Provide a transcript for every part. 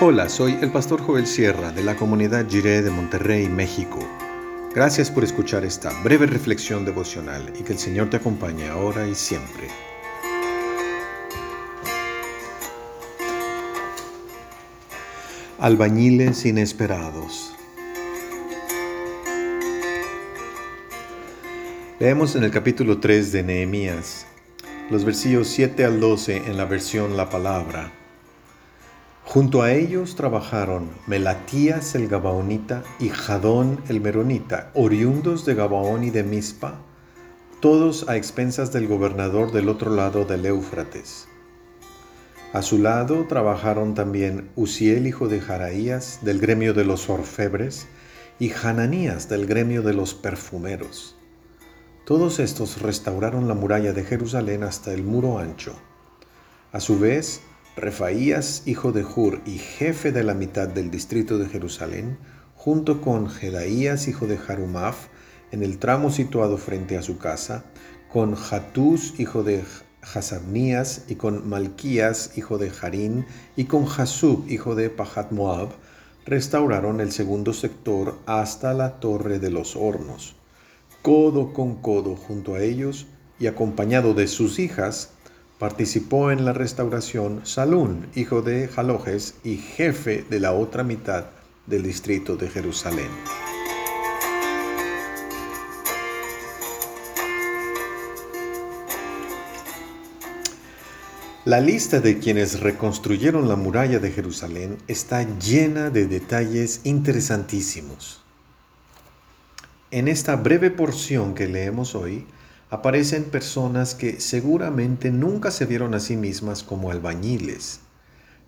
Hola, soy el pastor Joel Sierra de la comunidad Jiré de Monterrey, México. Gracias por escuchar esta breve reflexión devocional y que el Señor te acompañe ahora y siempre. Albañiles inesperados. Leemos en el capítulo 3 de Nehemías, los versículos 7 al 12 en la versión La Palabra. Junto a ellos trabajaron Melatías el Gabaonita y Jadón el Meronita, oriundos de Gabaón y de Mizpa, todos a expensas del gobernador del otro lado del Éufrates. A su lado trabajaron también Uziel, hijo de Jaraías, del gremio de los orfebres, y Hananías, del gremio de los perfumeros. Todos estos restauraron la muralla de Jerusalén hasta el muro ancho. A su vez, Refaías, hijo de Hur y jefe de la mitad del distrito de Jerusalén, junto con Jedaías, hijo de Harumaf, en el tramo situado frente a su casa, con Hatús, hijo de Hasabnías, y con Malquías, hijo de Harín, y con Jasub, hijo de Pahat Moab, restauraron el segundo sector hasta la torre de los hornos codo con codo junto a ellos y acompañado de sus hijas, participó en la restauración Salún, hijo de Jalojes y jefe de la otra mitad del distrito de Jerusalén. La lista de quienes reconstruyeron la muralla de Jerusalén está llena de detalles interesantísimos. En esta breve porción que leemos hoy, aparecen personas que seguramente nunca se vieron a sí mismas como albañiles,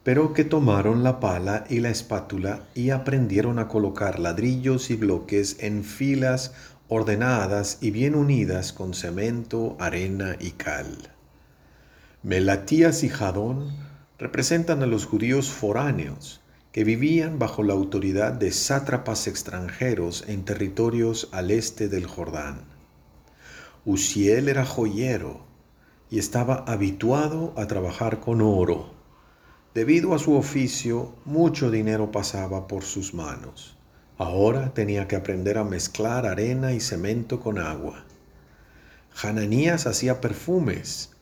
pero que tomaron la pala y la espátula y aprendieron a colocar ladrillos y bloques en filas ordenadas y bien unidas con cemento, arena y cal. Melatías y Jadón representan a los judíos foráneos, que vivían bajo la autoridad de sátrapas extranjeros en territorios al este del Jordán. Uziel era joyero y estaba habituado a trabajar con oro. Debido a su oficio, mucho dinero pasaba por sus manos. Ahora tenía que aprender a mezclar arena y cemento con agua. Hananías hacía perfumes.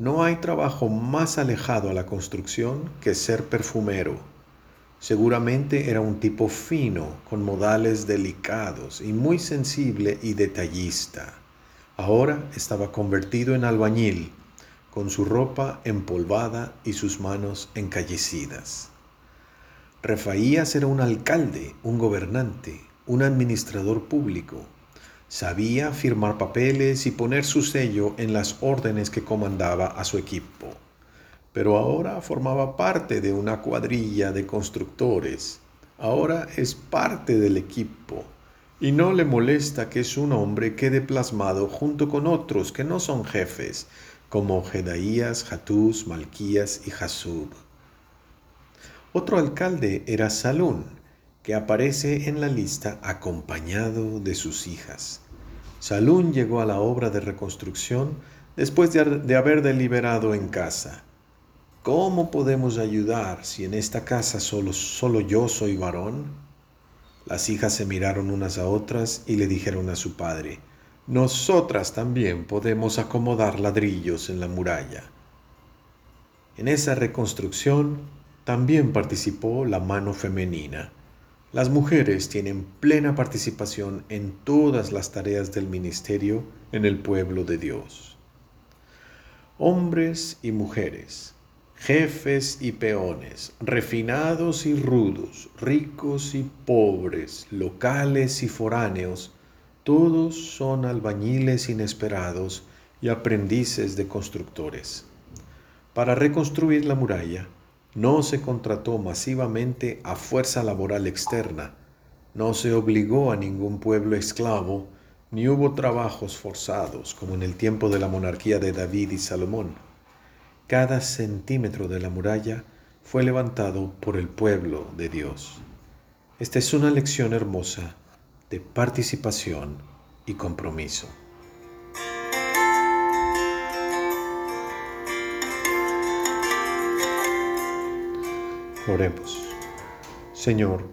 No hay trabajo más alejado a la construcción que ser perfumero. Seguramente era un tipo fino, con modales delicados y muy sensible y detallista. Ahora estaba convertido en albañil, con su ropa empolvada y sus manos encallecidas. Refaías era un alcalde, un gobernante, un administrador público. Sabía firmar papeles y poner su sello en las órdenes que comandaba a su equipo pero ahora formaba parte de una cuadrilla de constructores. Ahora es parte del equipo y no le molesta que su nombre quede plasmado junto con otros que no son jefes, como Jedaías, Hatús, Malquías y Jasub. Otro alcalde era Salún, que aparece en la lista acompañado de sus hijas. Salún llegó a la obra de reconstrucción después de, de haber deliberado en casa ¿Cómo podemos ayudar si en esta casa solo, solo yo soy varón? Las hijas se miraron unas a otras y le dijeron a su padre, nosotras también podemos acomodar ladrillos en la muralla. En esa reconstrucción también participó la mano femenina. Las mujeres tienen plena participación en todas las tareas del ministerio en el pueblo de Dios. Hombres y mujeres, jefes y peones, refinados y rudos, ricos y pobres, locales y foráneos, todos son albañiles inesperados y aprendices de constructores. Para reconstruir la muralla, no se contrató masivamente a fuerza laboral externa, no se obligó a ningún pueblo esclavo, ni hubo trabajos forzados como en el tiempo de la monarquía de David y Salomón cada centímetro de la muralla fue levantado por el pueblo de Dios. Esta es una lección hermosa de participación y compromiso. Oremos. Señor,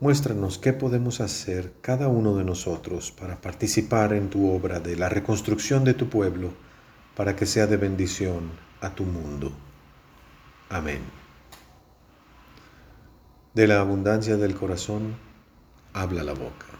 muéstranos qué podemos hacer cada uno de nosotros para participar en tu obra de la reconstrucción de tu pueblo, para que sea de bendición a tu mundo. Amén. De la abundancia del corazón habla la boca.